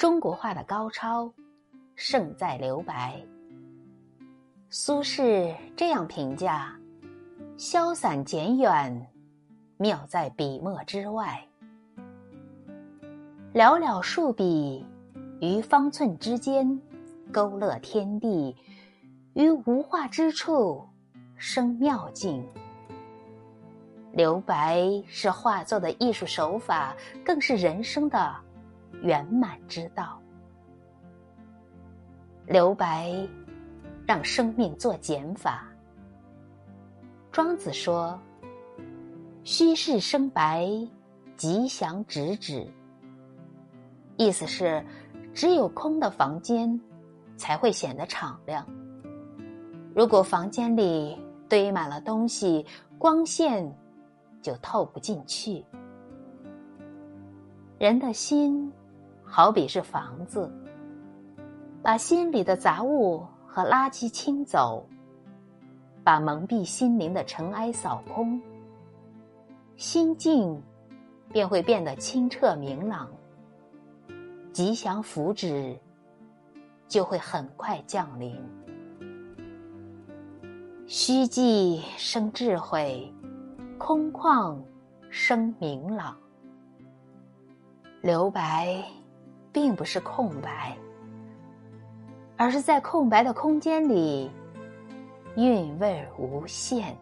中国画的高超，胜在留白。苏轼这样评价：消散简远，妙在笔墨之外。寥寥数笔，于方寸之间，勾勒天地；于无画之处，生妙境。留白是画作的艺术手法，更是人生的。圆满之道，留白，让生命做减法。庄子说：“虚室生白，吉祥直指。”意思是，只有空的房间，才会显得敞亮。如果房间里堆满了东西，光线就透不进去。人的心。好比是房子，把心里的杂物和垃圾清走，把蒙蔽心灵的尘埃扫空，心境便会变得清澈明朗，吉祥福祉就会很快降临。虚寂生智慧，空旷生明朗，留白。并不是空白，而是在空白的空间里，韵味无限。